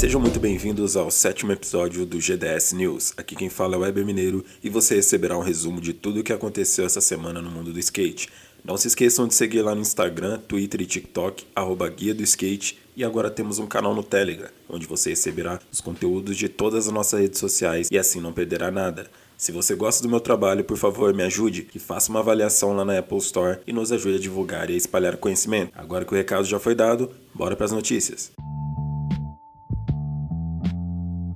Sejam muito bem-vindos ao sétimo episódio do GDS News. Aqui quem fala é o Weber Mineiro e você receberá um resumo de tudo o que aconteceu essa semana no mundo do skate. Não se esqueçam de seguir lá no Instagram, Twitter e TikTok, arroba Guia do Skate. E agora temos um canal no Telegram, onde você receberá os conteúdos de todas as nossas redes sociais e assim não perderá nada. Se você gosta do meu trabalho, por favor, me ajude, que faça uma avaliação lá na Apple Store e nos ajude a divulgar e a espalhar conhecimento. Agora que o recado já foi dado, bora para as notícias.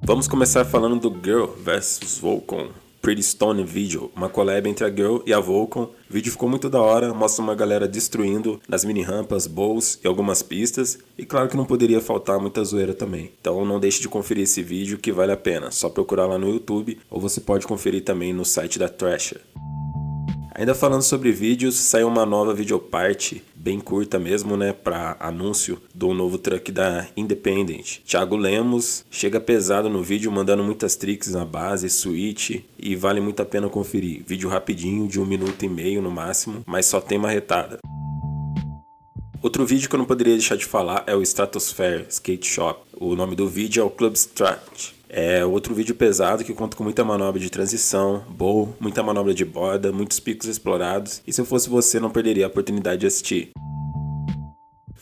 Vamos começar falando do Girl vs Volcom. Pretty Stone Video, uma collab entre a Girl e a Volcom. O vídeo ficou muito da hora, mostra uma galera destruindo nas mini rampas, bowls e algumas pistas. E claro que não poderia faltar muita zoeira também. Então não deixe de conferir esse vídeo que vale a pena. Só procurar lá no YouTube ou você pode conferir também no site da Thrasher. Ainda falando sobre vídeos, saiu uma nova videoparte, bem curta mesmo, né, para anúncio do novo truck da Independent. Thiago Lemos chega pesado no vídeo, mandando muitas tricks na base, switch, e vale muito a pena conferir. Vídeo rapidinho, de um minuto e meio no máximo, mas só tem marretada. Outro vídeo que eu não poderia deixar de falar é o Stratosphere Skate Shop. O nome do vídeo é o Club Strat. É outro vídeo pesado que conta com muita manobra de transição, bowl, muita manobra de borda, muitos picos explorados. E se eu fosse você, não perderia a oportunidade de assistir.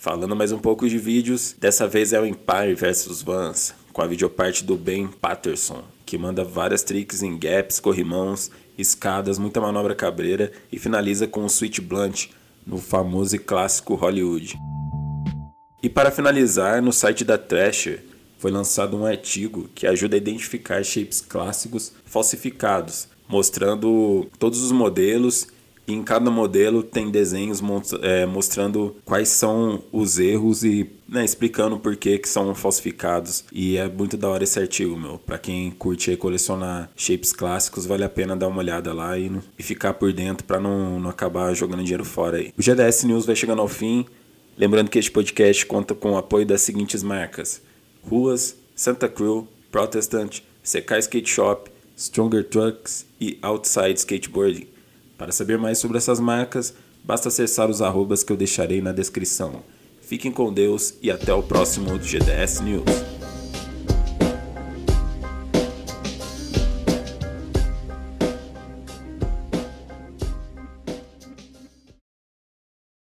Falando mais um pouco de vídeos, dessa vez é o Empire vs Vans, com a videoparte do Ben Patterson, que manda várias tricks em gaps, corrimãos, escadas, muita manobra cabreira e finaliza com o Switch Blunt no famoso e clássico Hollywood. E para finalizar, no site da Thrasher, foi lançado um artigo que ajuda a identificar shapes clássicos falsificados, mostrando todos os modelos e em cada modelo tem desenhos é, mostrando quais são os erros e né, explicando por que, que são falsificados. E é muito da hora esse artigo, meu. Pra quem curte colecionar shapes clássicos, vale a pena dar uma olhada lá e, e ficar por dentro para não, não acabar jogando dinheiro fora aí. O GDS News vai chegando ao fim. Lembrando que este podcast conta com o apoio das seguintes marcas. Ruas, Santa Cruz, Protestant, Sekai Skate Shop, Stronger Trucks e Outside Skateboarding. Para saber mais sobre essas marcas, basta acessar os arrobas que eu deixarei na descrição. Fiquem com Deus e até o próximo GDS News.